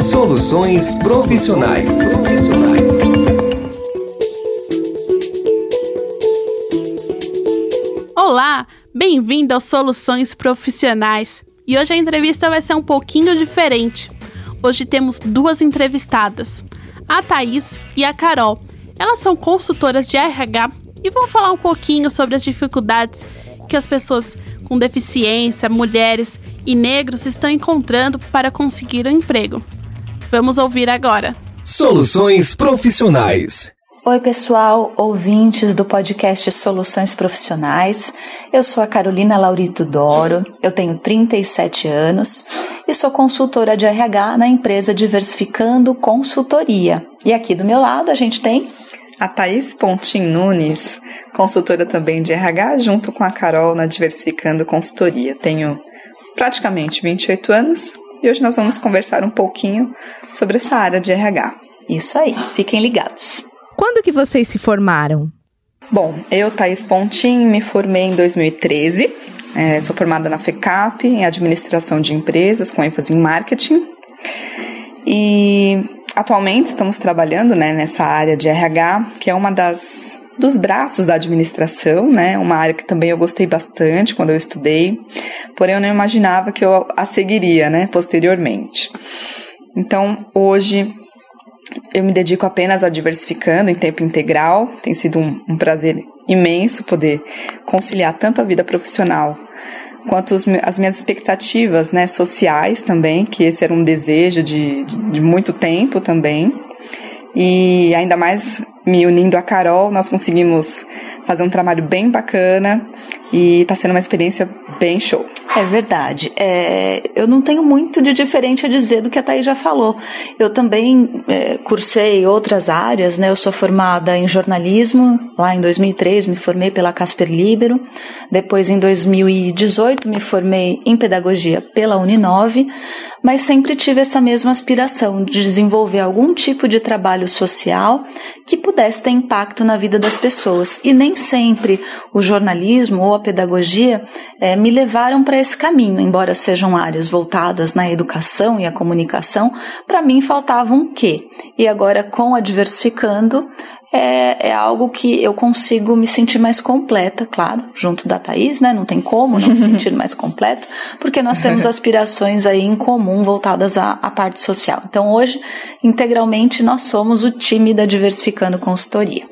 Soluções profissionais. Olá, bem-vindo aos Soluções Profissionais. E hoje a entrevista vai ser um pouquinho diferente. Hoje temos duas entrevistadas, a Thaís e a Carol. Elas são consultoras de RH e vão falar um pouquinho sobre as dificuldades que as pessoas com deficiência, mulheres e negros estão encontrando para conseguir um emprego. Vamos ouvir agora. Soluções Profissionais. Oi, pessoal, ouvintes do podcast Soluções Profissionais. Eu sou a Carolina Laurito Doro, eu tenho 37 anos e sou consultora de RH na empresa Diversificando Consultoria. E aqui do meu lado a gente tem a Thaís Pontin Nunes, consultora também de RH, junto com a Carol na Diversificando Consultoria. Tenho praticamente 28 anos e hoje nós vamos conversar um pouquinho sobre essa área de RH. Isso aí, fiquem ligados. Quando que vocês se formaram? Bom, eu, Thaís Pontin, me formei em 2013. É, sou formada na FECAP, em Administração de Empresas, com ênfase em Marketing. E atualmente estamos trabalhando né, nessa área de RH, que é uma das dos braços da administração, né? Uma área que também eu gostei bastante quando eu estudei, porém eu não imaginava que eu a seguiria, né, posteriormente. Então, hoje eu me dedico apenas a diversificando em tempo integral. Tem sido um, um prazer imenso poder conciliar tanto a vida profissional quanto os, as minhas expectativas né, sociais também, que esse era um desejo de, de, de muito tempo também. E ainda mais me unindo a Carol, nós conseguimos fazer um trabalho bem bacana e está sendo uma experiência bem show. É verdade. É, eu não tenho muito de diferente a dizer do que a Thaís já falou. Eu também é, cursei outras áreas, né? Eu sou formada em jornalismo, lá em 2003 me formei pela Casper Libero. Depois, em 2018, me formei em pedagogia pela Uninove, mas sempre tive essa mesma aspiração de desenvolver algum tipo de trabalho social que pudesse ter impacto na vida das pessoas. E nem sempre o jornalismo ou a pedagogia é, me levaram para esse caminho, embora sejam áreas voltadas na educação e a comunicação, para mim faltava um quê. E agora, com a Diversificando, é, é, algo que eu consigo me sentir mais completa, claro, junto da Thaís, né? Não tem como não se sentir mais completa, porque nós temos aspirações aí em comum voltadas à, à, parte social. Então, hoje, integralmente, nós somos o time da Diversificando Consultoria.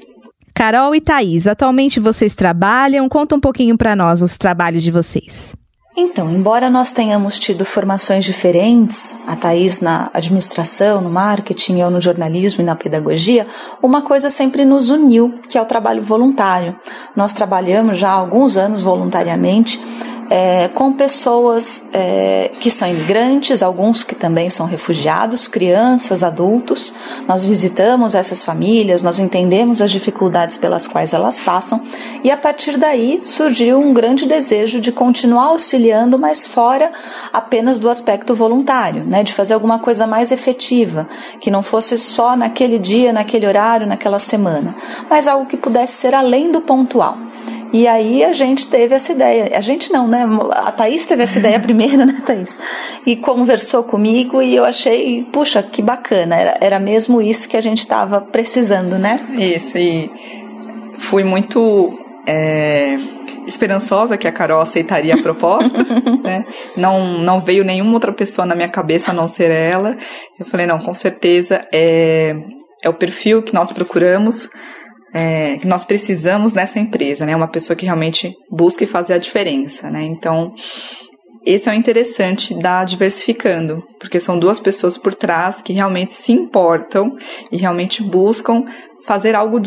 Carol e Thaís, atualmente vocês trabalham? Conta um pouquinho para nós os trabalhos de vocês. Então, embora nós tenhamos tido formações diferentes, a Thaís na administração, no marketing, eu no jornalismo e na pedagogia, uma coisa sempre nos uniu, que é o trabalho voluntário. Nós trabalhamos já há alguns anos voluntariamente é, com pessoas é, que são imigrantes, alguns que também são refugiados, crianças, adultos. Nós visitamos essas famílias, nós entendemos as dificuldades pelas quais elas passam e a partir daí surgiu um grande desejo de continuar auxiliando, mas fora apenas do aspecto voluntário, né, de fazer alguma coisa mais efetiva, que não fosse só naquele dia, naquele horário, naquela semana, mas algo que pudesse ser além do pontual. E aí a gente teve essa ideia. A gente não, né? A Thaís teve essa ideia primeiro, né, Thaís? E conversou comigo e eu achei, puxa, que bacana. Era, era mesmo isso que a gente estava precisando, né? Isso, e fui muito é, esperançosa que a Carol aceitaria a proposta, né? Não, não veio nenhuma outra pessoa na minha cabeça a não ser ela. Eu falei, não, com certeza é, é o perfil que nós procuramos é, que nós precisamos nessa empresa, né? Uma pessoa que realmente busque fazer a diferença, né? Então, esse é o interessante da diversificando, porque são duas pessoas por trás que realmente se importam e realmente buscam fazer algo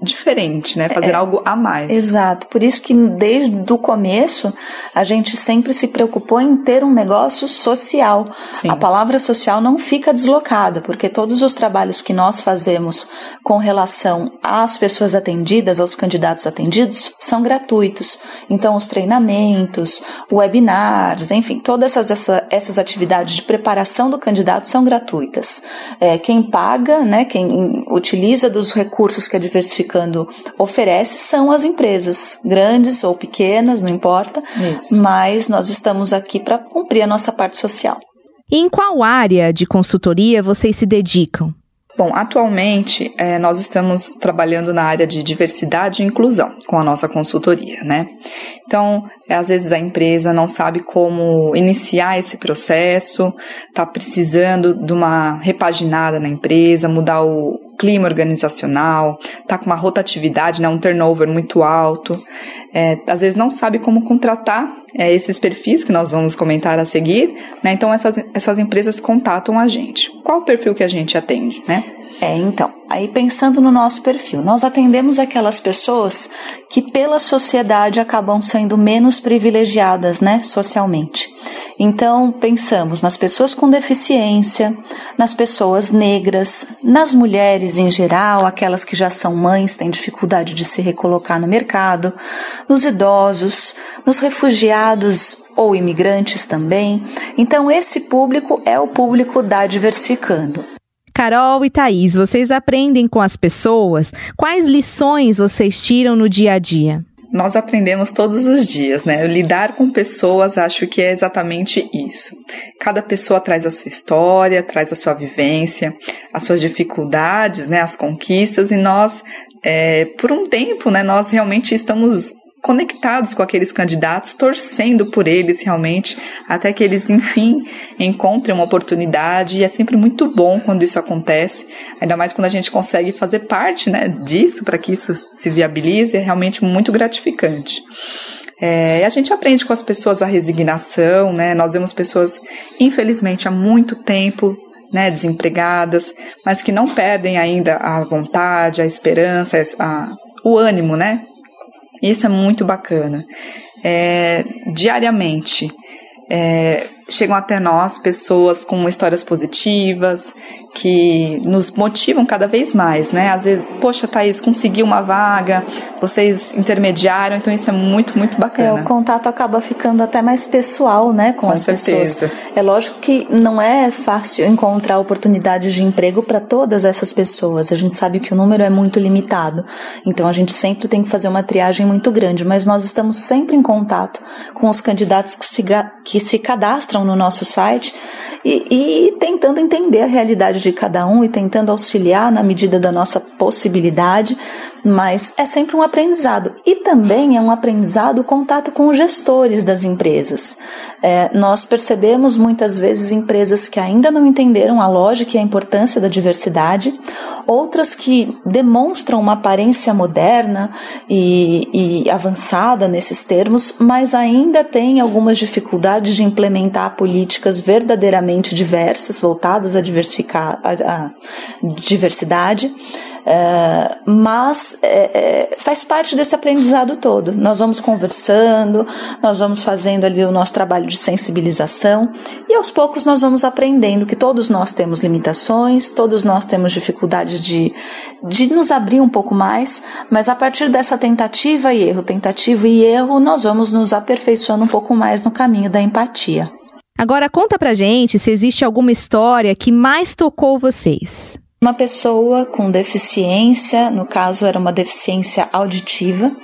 diferente, né? Fazer é, algo a mais. Exato. Por isso que desde o começo a gente sempre se preocupou em ter um negócio social. Sim. A palavra social não fica deslocada, porque todos os trabalhos que nós fazemos com relação às pessoas atendidas, aos candidatos atendidos, são gratuitos. Então, os treinamentos, webinars, enfim, todas essas, essa, essas atividades de preparação do candidato são gratuitas. É, quem paga, né, quem utiliza dos recursos que a diversificação Diversificando oferece são as empresas, grandes ou pequenas, não importa, Isso. mas nós estamos aqui para cumprir a nossa parte social. E em qual área de consultoria vocês se dedicam? Bom, atualmente é, nós estamos trabalhando na área de diversidade e inclusão com a nossa consultoria, né? Então, é, às vezes a empresa não sabe como iniciar esse processo, está precisando de uma repaginada na empresa, mudar o clima organizacional, está com uma rotatividade, né, um turnover muito alto, é, às vezes não sabe como contratar é, esses perfis que nós vamos comentar a seguir, né? Então essas, essas empresas contatam a gente. Qual o perfil que a gente atende, né? É, então, aí pensando no nosso perfil, nós atendemos aquelas pessoas que pela sociedade acabam sendo menos privilegiadas, né, socialmente. Então, pensamos nas pessoas com deficiência, nas pessoas negras, nas mulheres em geral, aquelas que já são mães, têm dificuldade de se recolocar no mercado, nos idosos, nos refugiados ou imigrantes também. Então, esse público é o público da Diversificando. Carol e Thaís, vocês aprendem com as pessoas? Quais lições vocês tiram no dia a dia? Nós aprendemos todos os dias, né? Lidar com pessoas, acho que é exatamente isso. Cada pessoa traz a sua história, traz a sua vivência, as suas dificuldades, né? As conquistas, e nós, é, por um tempo, né? Nós realmente estamos conectados com aqueles candidatos, torcendo por eles realmente, até que eles, enfim, encontrem uma oportunidade. E é sempre muito bom quando isso acontece, ainda mais quando a gente consegue fazer parte né, disso, para que isso se viabilize, é realmente muito gratificante. É, a gente aprende com as pessoas a resignação, né? Nós vemos pessoas, infelizmente, há muito tempo né, desempregadas, mas que não perdem ainda a vontade, a esperança, a, o ânimo, né, isso é muito bacana. É, diariamente, é, chegam até nós pessoas com histórias positivas, que nos motivam cada vez mais, né? Às vezes, poxa, Thaís, consegui uma vaga, vocês intermediaram, então isso é muito, muito bacana. É, o contato acaba ficando até mais pessoal, né, com, com as certeza. pessoas. É lógico que não é fácil encontrar oportunidades de emprego para todas essas pessoas. A gente sabe que o número é muito limitado, então a gente sempre tem que fazer uma triagem muito grande, mas nós estamos sempre em contato com os candidatos que se, que se cadastram no nosso site e, e tentando entender a realidade de cada um e tentando auxiliar na medida da nossa possibilidade, mas é sempre um aprendizado. E também é um aprendizado o contato com os gestores das empresas. É, nós percebemos muitas vezes empresas que ainda não entenderam a lógica e a importância da diversidade, outras que demonstram uma aparência moderna e, e avançada nesses termos, mas ainda têm algumas dificuldades de implementar políticas verdadeiramente diversas, voltadas a diversificar a, a diversidade. É, mas é, é, faz parte desse aprendizado todo. Nós vamos conversando, nós vamos fazendo ali o nosso trabalho de sensibilização e aos poucos nós vamos aprendendo que todos nós temos limitações, todos nós temos dificuldades de, de nos abrir um pouco mais, mas a partir dessa tentativa e erro, tentativa e erro, nós vamos nos aperfeiçoando um pouco mais no caminho da empatia. Agora conta pra gente se existe alguma história que mais tocou vocês. Uma pessoa com deficiência, no caso era uma deficiência auditiva,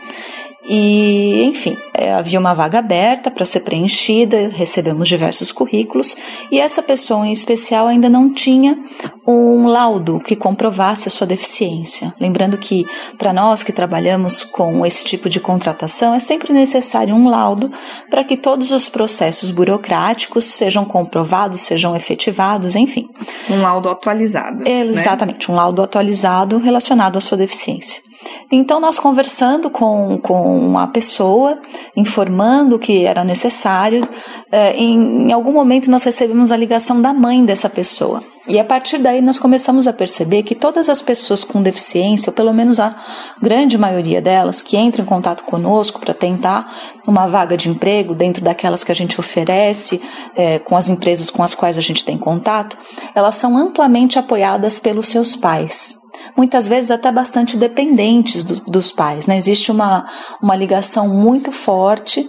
e, enfim, é, havia uma vaga aberta para ser preenchida, recebemos diversos currículos e essa pessoa em especial ainda não tinha um laudo que comprovasse a sua deficiência. Lembrando que, para nós que trabalhamos com esse tipo de contratação, é sempre necessário um laudo para que todos os processos burocráticos sejam comprovados, sejam efetivados, enfim. Um laudo atualizado. Exatamente, né? um laudo atualizado relacionado à sua deficiência. Então, nós conversando com, com a pessoa, informando que era necessário, é, em, em algum momento nós recebemos a ligação da mãe dessa pessoa. E a partir daí nós começamos a perceber que todas as pessoas com deficiência, ou pelo menos a grande maioria delas, que entram em contato conosco para tentar uma vaga de emprego dentro daquelas que a gente oferece, é, com as empresas com as quais a gente tem contato, elas são amplamente apoiadas pelos seus pais muitas vezes até bastante dependentes do, dos pais. Né? Existe uma, uma ligação muito forte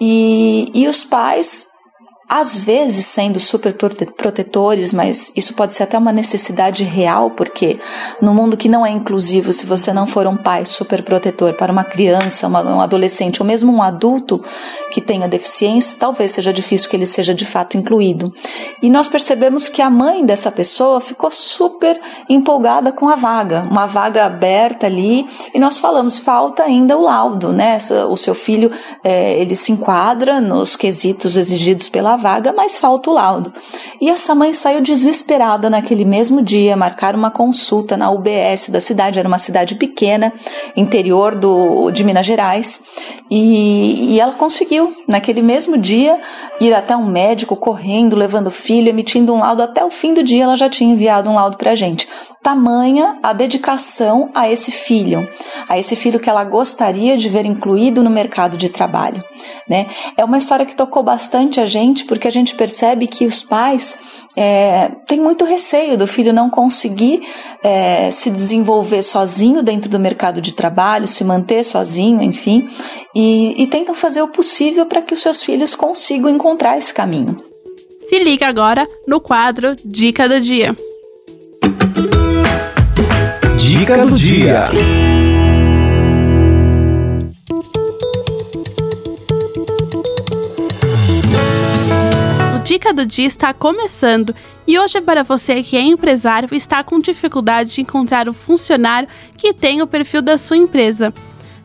e, e os pais às vezes sendo super protetores, mas isso pode ser até uma necessidade real, porque no mundo que não é inclusivo, se você não for um pai super protetor para uma criança, uma, um adolescente ou mesmo um adulto que tenha deficiência, talvez seja difícil que ele seja de fato incluído. E nós percebemos que a mãe dessa pessoa ficou super empolgada com a vaga, uma vaga aberta ali, e nós falamos, falta ainda o laudo, né? O seu filho, é, ele se enquadra nos quesitos exigidos pela vaga, mas falta o laudo. E essa mãe saiu desesperada naquele mesmo dia, marcar uma consulta na UBS da cidade, era uma cidade pequena, interior do, de Minas Gerais, e, e ela conseguiu, naquele mesmo dia, ir até um médico correndo, levando o filho, emitindo um laudo. Até o fim do dia ela já tinha enviado um laudo para a gente. Tamanha a dedicação a esse filho, a esse filho que ela gostaria de ver incluído no mercado de trabalho. Né? É uma história que tocou bastante a gente, porque a gente percebe que os pais é, têm muito receio do filho não conseguir é, se desenvolver sozinho dentro do mercado de trabalho, se manter sozinho, enfim, e, e tentam fazer o possível para que os seus filhos consigam encontrar esse caminho. Se liga agora no quadro Dica do Dia. Dica do Dia. Dica do Dia está começando e hoje é para você que é empresário e está com dificuldade de encontrar um funcionário que tenha o perfil da sua empresa.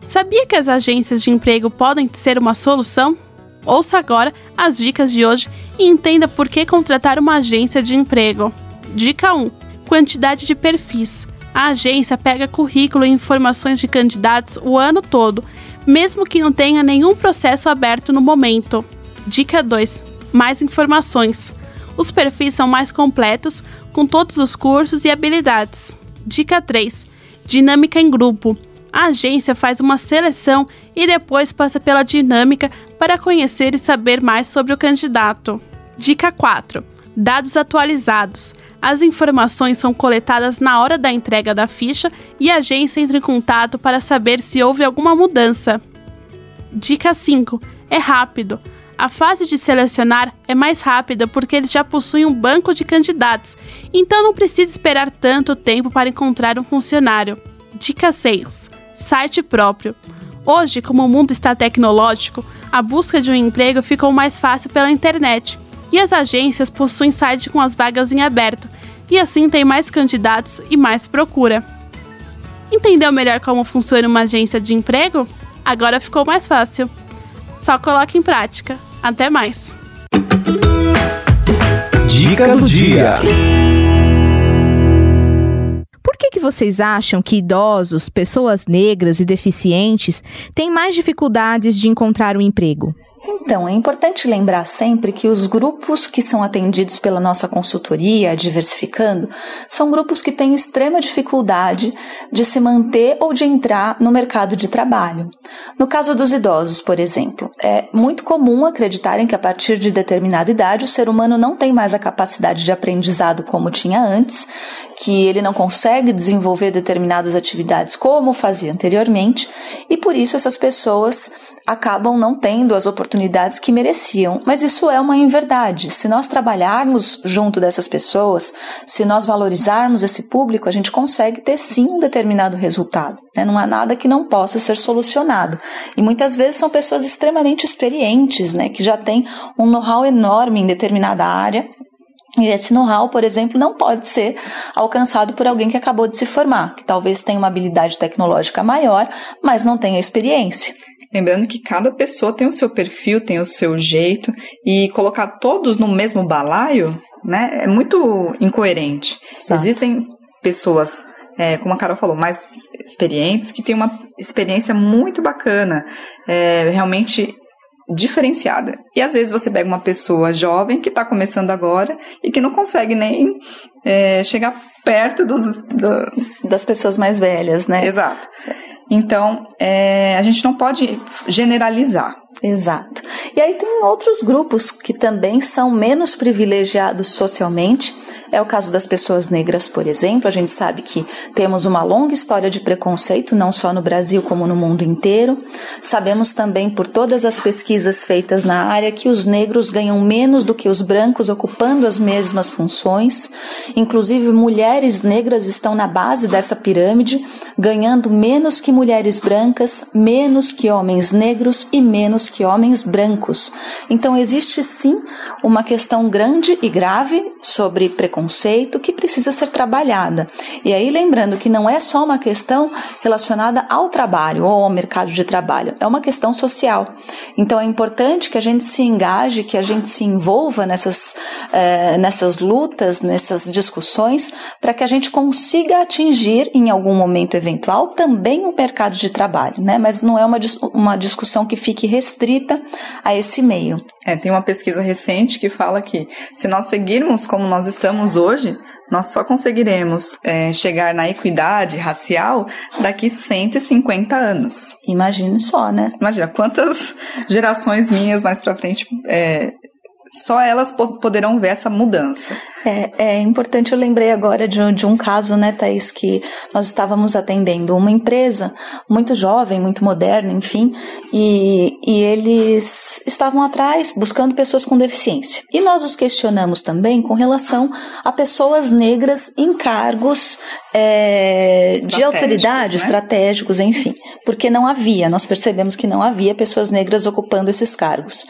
Sabia que as agências de emprego podem ser uma solução? Ouça agora as dicas de hoje e entenda por que contratar uma agência de emprego. Dica 1: Quantidade de perfis. A agência pega currículo e informações de candidatos o ano todo, mesmo que não tenha nenhum processo aberto no momento. Dica 2: mais informações. Os perfis são mais completos, com todos os cursos e habilidades. Dica 3: Dinâmica em grupo. A agência faz uma seleção e depois passa pela dinâmica para conhecer e saber mais sobre o candidato. Dica 4: Dados atualizados. As informações são coletadas na hora da entrega da ficha e a agência entra em contato para saber se houve alguma mudança. Dica 5: É rápido. A fase de selecionar é mais rápida porque eles já possuem um banco de candidatos, então não precisa esperar tanto tempo para encontrar um funcionário. Dica 6: Site próprio. Hoje, como o mundo está tecnológico, a busca de um emprego ficou mais fácil pela internet e as agências possuem site com as vagas em aberto, e assim tem mais candidatos e mais procura. Entendeu melhor como funciona uma agência de emprego? Agora ficou mais fácil. Só coloque em prática. Até mais. Dica do dia. Por que, que vocês acham que idosos, pessoas negras e deficientes têm mais dificuldades de encontrar um emprego? Então, é importante lembrar sempre que os grupos que são atendidos pela nossa consultoria, diversificando, são grupos que têm extrema dificuldade de se manter ou de entrar no mercado de trabalho. No caso dos idosos, por exemplo, é muito comum acreditarem que a partir de determinada idade o ser humano não tem mais a capacidade de aprendizado como tinha antes, que ele não consegue desenvolver determinadas atividades como fazia anteriormente, e por isso essas pessoas acabam não tendo as oportunidades que mereciam. Mas isso é uma inverdade. Se nós trabalharmos junto dessas pessoas, se nós valorizarmos esse público, a gente consegue ter sim um determinado resultado. Né? Não há nada que não possa ser solucionado. E muitas vezes são pessoas extremamente experientes, né? que já têm um know-how enorme em determinada área e esse know-how, por exemplo, não pode ser alcançado por alguém que acabou de se formar, que talvez tenha uma habilidade tecnológica maior, mas não tenha experiência. Lembrando que cada pessoa tem o seu perfil, tem o seu jeito, e colocar todos no mesmo balaio, né, é muito incoerente. Existem pessoas, é, como a Carol falou, mais experientes, que têm uma experiência muito bacana, é, realmente diferenciada. E às vezes você pega uma pessoa jovem que está começando agora e que não consegue nem é, chegar perto dos, do... das pessoas mais velhas, né? Exato. Então, é, a gente não pode generalizar. Exato. E aí tem outros grupos que também são menos privilegiados socialmente. É o caso das pessoas negras, por exemplo. A gente sabe que temos uma longa história de preconceito, não só no Brasil, como no mundo inteiro. Sabemos também, por todas as pesquisas feitas na área, que os negros ganham menos do que os brancos, ocupando as mesmas funções. Inclusive, mulheres negras estão na base dessa pirâmide, ganhando menos que mulheres brancas, menos que homens negros e menos que homens brancos. Então, existe sim uma questão grande e grave sobre preconceito que precisa ser trabalhada. E aí, lembrando que não é só uma questão relacionada ao trabalho ou ao mercado de trabalho, é uma questão social. Então, é importante que a gente se engaje, que a gente se envolva nessas, eh, nessas lutas, nessas discussões, para que a gente consiga atingir, em algum momento eventual, também o mercado de trabalho, né? Mas não é uma, uma discussão que fique restrita a esse meio. É, tem uma pesquisa recente que fala que se nós seguirmos como nós estamos hoje, nós só conseguiremos é, chegar na equidade racial daqui 150 anos. Imagine só, né? Imagina quantas gerações minhas mais para frente é, só elas poderão ver essa mudança. É, é importante, eu lembrei agora de, de, um caso, né, Thaís, que nós estávamos atendendo uma empresa muito jovem, muito moderna, enfim, e, e eles estavam atrás buscando pessoas com deficiência. E nós os questionamos também com relação a pessoas negras em cargos é, de autoridade, né? estratégicos, enfim, porque não havia, nós percebemos que não havia pessoas negras ocupando esses cargos.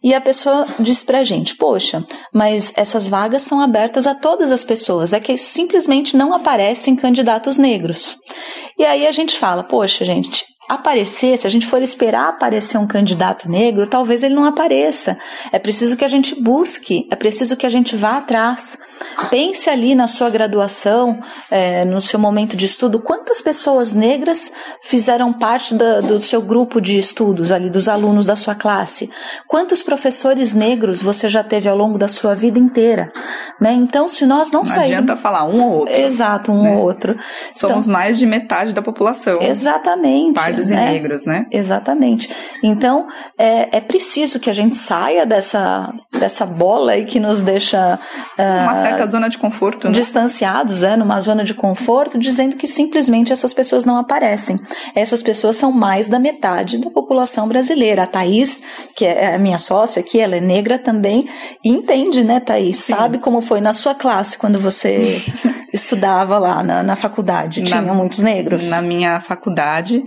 E a pessoa disse pra gente, poxa, mas essas vagas são abertas abertas a todas as pessoas, é que simplesmente não aparecem candidatos negros. E aí a gente fala, poxa, gente, aparecer, se a gente for esperar aparecer um candidato negro, talvez ele não apareça. É preciso que a gente busque, é preciso que a gente vá atrás. Pense ali na sua graduação, é, no seu momento de estudo, quantas pessoas negras fizeram parte da, do seu grupo de estudos, ali, dos alunos da sua classe? Quantos professores negros você já teve ao longo da sua vida inteira? Né? Então, se nós não, não sairmos. Adianta falar um ou outro. Exato, um né? ou outro. Somos então, mais de metade da população. Exatamente negros né? e negros, né? Exatamente. Então, é, é preciso que a gente saia dessa, dessa bola aí que nos deixa. Uh, Uma certa zona de conforto. Né? Distanciados, é, numa zona de conforto, dizendo que simplesmente essas pessoas não aparecem. Essas pessoas são mais da metade da população brasileira. A Thaís, que é a minha sócia aqui, ela é negra também, e entende, né, Thaís? Sim. Sabe como foi na sua classe quando você estudava lá na, na faculdade? Tinha muitos negros? Na minha faculdade,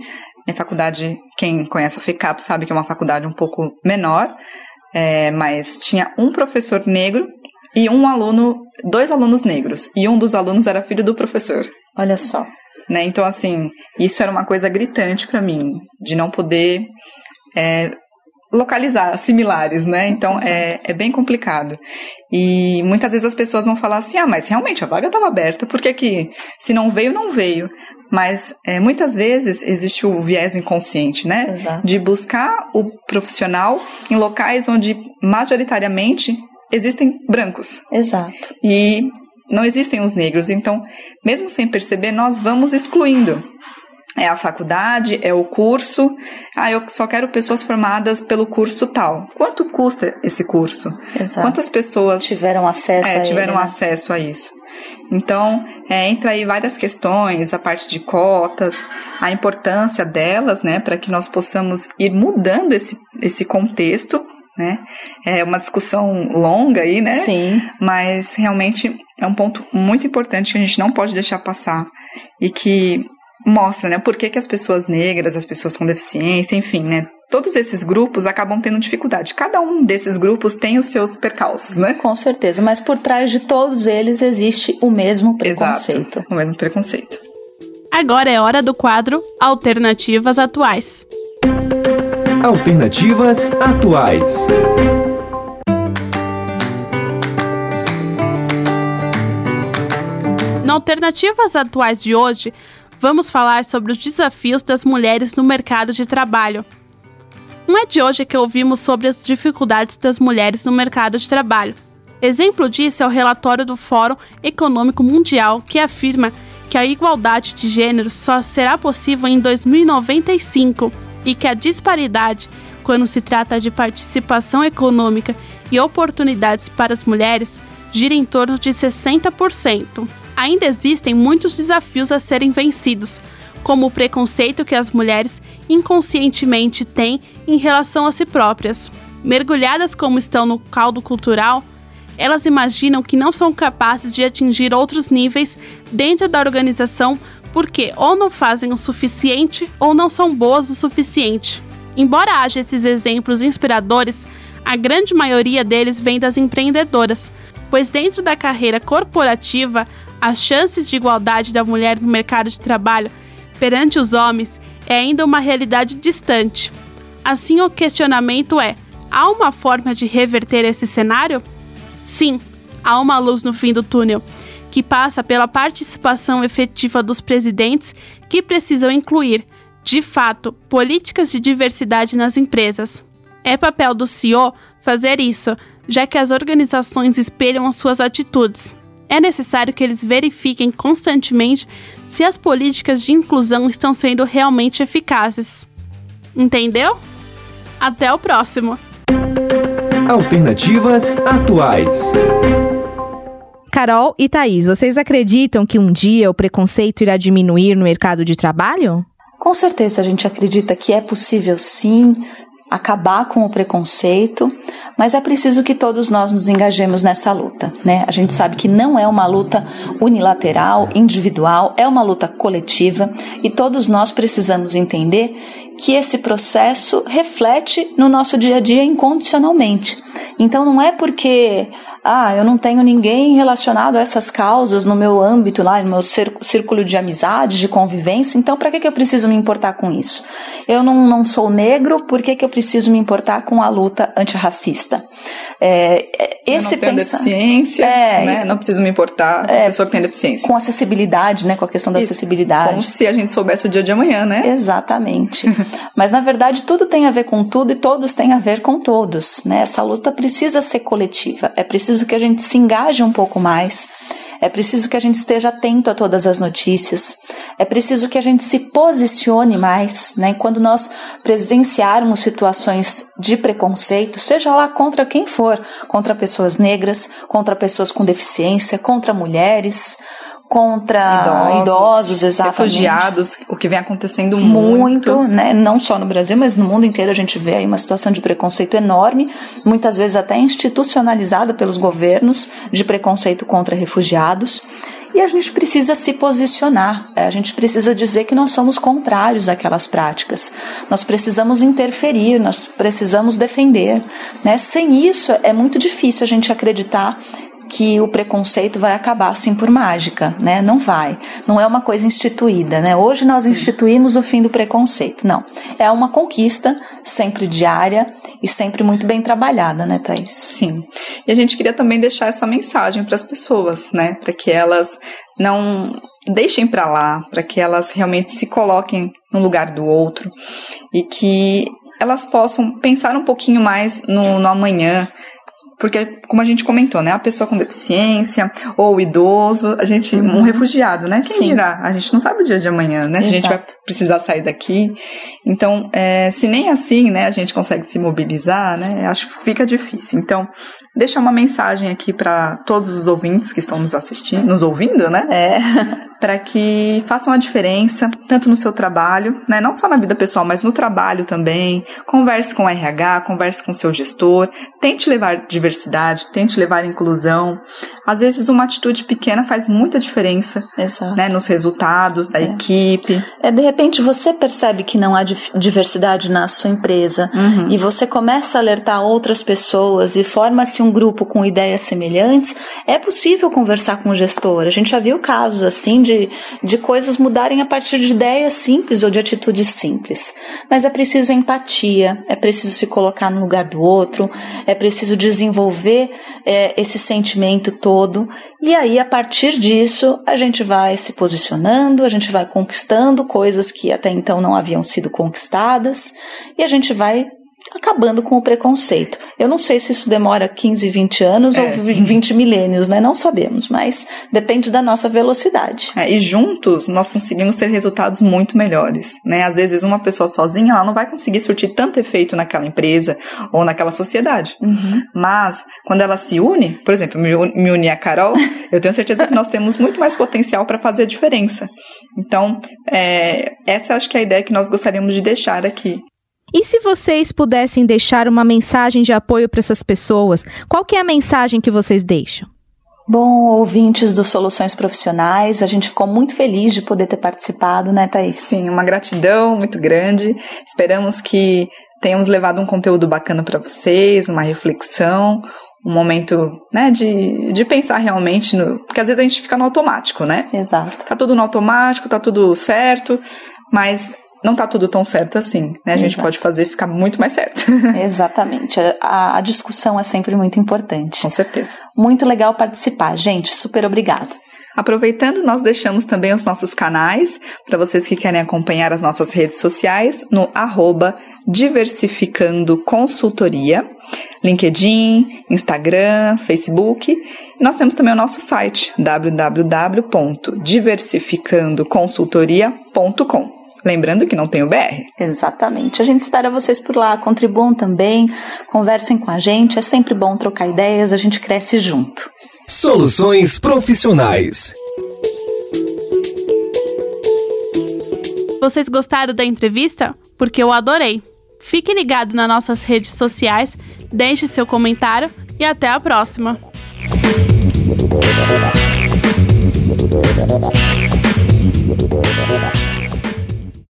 minha faculdade, quem conhece a FECAP sabe que é uma faculdade um pouco menor, é, mas tinha um professor negro e um aluno, dois alunos negros. E um dos alunos era filho do professor. Olha só. Né? Então, assim, isso era uma coisa gritante para mim, de não poder é, localizar similares, né? Então é, é bem complicado. E muitas vezes as pessoas vão falar assim: ah, mas realmente a vaga estava aberta, por que, que se não veio, não veio? Mas é, muitas vezes existe o viés inconsciente, né? Exato. De buscar o profissional em locais onde majoritariamente existem brancos. Exato. E não existem os negros. Então, mesmo sem perceber, nós vamos excluindo. É a faculdade, é o curso. Ah, eu só quero pessoas formadas pelo curso tal. Quanto custa esse curso? Exato. Quantas pessoas tiveram acesso é, a tiveram ele, né? acesso a isso? Então, é, entra aí várias questões, a parte de cotas, a importância delas, né, para que nós possamos ir mudando esse, esse contexto, né? É uma discussão longa aí, né? Sim. Mas realmente é um ponto muito importante que a gente não pode deixar passar e que mostra, né, por que, que as pessoas negras, as pessoas com deficiência, enfim, né, todos esses grupos acabam tendo dificuldade. Cada um desses grupos tem os seus percalços, né? Com certeza, mas por trás de todos eles existe o mesmo preconceito. Exato, o mesmo preconceito. Agora é hora do quadro Alternativas Atuais. Alternativas Atuais. Na Alternativas Atuais de hoje, vamos falar sobre os desafios das mulheres no mercado de trabalho. Não é de hoje que ouvimos sobre as dificuldades das mulheres no mercado de trabalho. Exemplo disso é o relatório do Fórum Econômico Mundial, que afirma que a igualdade de gênero só será possível em 2095 e que a disparidade quando se trata de participação econômica e oportunidades para as mulheres, gira em torno de 60%. Ainda existem muitos desafios a serem vencidos, como o preconceito que as mulheres inconscientemente têm em relação a si próprias. Mergulhadas como estão no caldo cultural, elas imaginam que não são capazes de atingir outros níveis dentro da organização porque ou não fazem o suficiente ou não são boas o suficiente. Embora haja esses exemplos inspiradores, a grande maioria deles vem das empreendedoras, pois dentro da carreira corporativa, as chances de igualdade da mulher no mercado de trabalho perante os homens é ainda uma realidade distante. Assim, o questionamento é: há uma forma de reverter esse cenário? Sim, há uma luz no fim do túnel, que passa pela participação efetiva dos presidentes que precisam incluir, de fato, políticas de diversidade nas empresas. É papel do CEO fazer isso, já que as organizações espelham as suas atitudes. É necessário que eles verifiquem constantemente se as políticas de inclusão estão sendo realmente eficazes. Entendeu? Até o próximo! Alternativas atuais. Carol e Thaís, vocês acreditam que um dia o preconceito irá diminuir no mercado de trabalho? Com certeza a gente acredita que é possível sim acabar com o preconceito, mas é preciso que todos nós nos engajemos nessa luta, né? A gente sabe que não é uma luta unilateral, individual, é uma luta coletiva e todos nós precisamos entender que esse processo reflete no nosso dia a dia incondicionalmente. Então não é porque ah, eu não tenho ninguém relacionado a essas causas no meu âmbito lá, no meu círculo de amizade, de convivência, então para que, que eu preciso me importar com isso? Eu não, não sou negro, por que, que eu preciso me importar com a luta antirracista? É, esse eu não tenho pensa... deficiência, é, né? não preciso me importar com é, a pessoa que tem deficiência. Com acessibilidade, né? Com a questão da isso, acessibilidade. Como se a gente soubesse o dia de amanhã, né? Exatamente. Mas na verdade tudo tem a ver com tudo e todos têm a ver com todos, né? Essa luta precisa ser coletiva. É preciso que a gente se engaje um pouco mais. É preciso que a gente esteja atento a todas as notícias. É preciso que a gente se posicione mais, né? Quando nós presenciarmos situações de preconceito, seja lá contra quem for, contra pessoas negras, contra pessoas com deficiência, contra mulheres, contra idosos, idosos exatamente. refugiados, o que vem acontecendo muito, muito, né? Não só no Brasil, mas no mundo inteiro a gente vê aí uma situação de preconceito enorme, muitas vezes até institucionalizada pelos governos de preconceito contra refugiados. E a gente precisa se posicionar, é, a gente precisa dizer que nós somos contrários àquelas práticas. Nós precisamos interferir, nós precisamos defender. Né? Sem isso, é muito difícil a gente acreditar que o preconceito vai acabar assim por mágica, né? Não vai. Não é uma coisa instituída, né? Hoje nós instituímos o fim do preconceito. Não. É uma conquista sempre diária e sempre muito bem trabalhada, né, Thaís? Sim. E a gente queria também deixar essa mensagem para as pessoas, né? Para que elas não deixem para lá, para que elas realmente se coloquem no lugar do outro e que elas possam pensar um pouquinho mais no, no amanhã, porque, como a gente comentou, né? A pessoa com deficiência ou o idoso, a gente, uhum. um refugiado, né? Quem Sim. dirá? A gente não sabe o dia de amanhã, né? Se a gente vai precisar sair daqui. Então, é, se nem assim, né, a gente consegue se mobilizar, né? Acho que fica difícil. Então, deixar uma mensagem aqui para todos os ouvintes que estão nos assistindo, nos ouvindo, né? É. para que façam a diferença, tanto no seu trabalho, né? Não só na vida pessoal, mas no trabalho também. Converse com o RH, converse com o seu gestor, tente levar diversidade, tente levar inclusão. Às vezes uma atitude pequena faz muita diferença, Exato. né? Nos resultados da é. equipe. É, de repente você percebe que não há diversidade na sua empresa uhum. e você começa a alertar outras pessoas e forma-se um grupo com ideias semelhantes, é possível conversar com o gestor. A gente já viu casos assim de, de coisas mudarem a partir de ideias simples ou de atitudes simples. Mas é preciso empatia, é preciso se colocar no lugar do outro, é preciso desenvolver é, esse sentimento todo. E aí, a partir disso, a gente vai se posicionando, a gente vai conquistando coisas que até então não haviam sido conquistadas, e a gente vai acabando com o preconceito. Eu não sei se isso demora 15, 20 anos É. ou 20 milênios, né? Não sabemos, mas depende da nossa velocidade. É, e juntos nós conseguimos ter resultados muito melhores, né? Às vezes uma pessoa sozinha ela não vai conseguir surtir tanto efeito naquela empresa ou naquela sociedade. Uhum. Mas quando ela se une, por exemplo, me uni- me unir a Carol, eu tenho certeza que nós temos muito mais potencial para fazer a diferença. Então, é, essa acho que é a ideia que nós gostaríamos de deixar aqui. E se vocês pudessem deixar uma mensagem de apoio para essas pessoas, qual que é a mensagem que vocês deixam? Bom, ouvintes do Soluções Profissionais, a gente ficou muito feliz de poder ter participado, né, Thaís? Sim, uma gratidão muito grande. Esperamos que tenhamos levado um conteúdo bacana para vocês, uma reflexão, um momento, né, de, de pensar realmente no, porque às vezes a gente fica no automático, né? Exato. Tá tudo no automático, tá tudo certo, mas não tá tudo tão certo assim, né? A gente Exato. pode fazer ficar muito mais certo. Exatamente. A, a discussão é sempre muito importante. Com certeza. Muito legal participar, gente. Super obrigada. Aproveitando, nós deixamos também os nossos canais para vocês que querem acompanhar as nossas redes sociais no arroba Diversificando Consultoria, LinkedIn, Instagram, Facebook. E nós temos também o nosso site www.diversificandoconsultoria.com. Lembrando que não tem o BR. Exatamente. A gente espera vocês por lá. Contribuam também, conversem com a gente. É sempre bom trocar ideias, a gente cresce junto. Soluções profissionais. Vocês gostaram da entrevista? Porque eu adorei. Fique ligado nas nossas redes sociais, deixe seu comentário e até a próxima.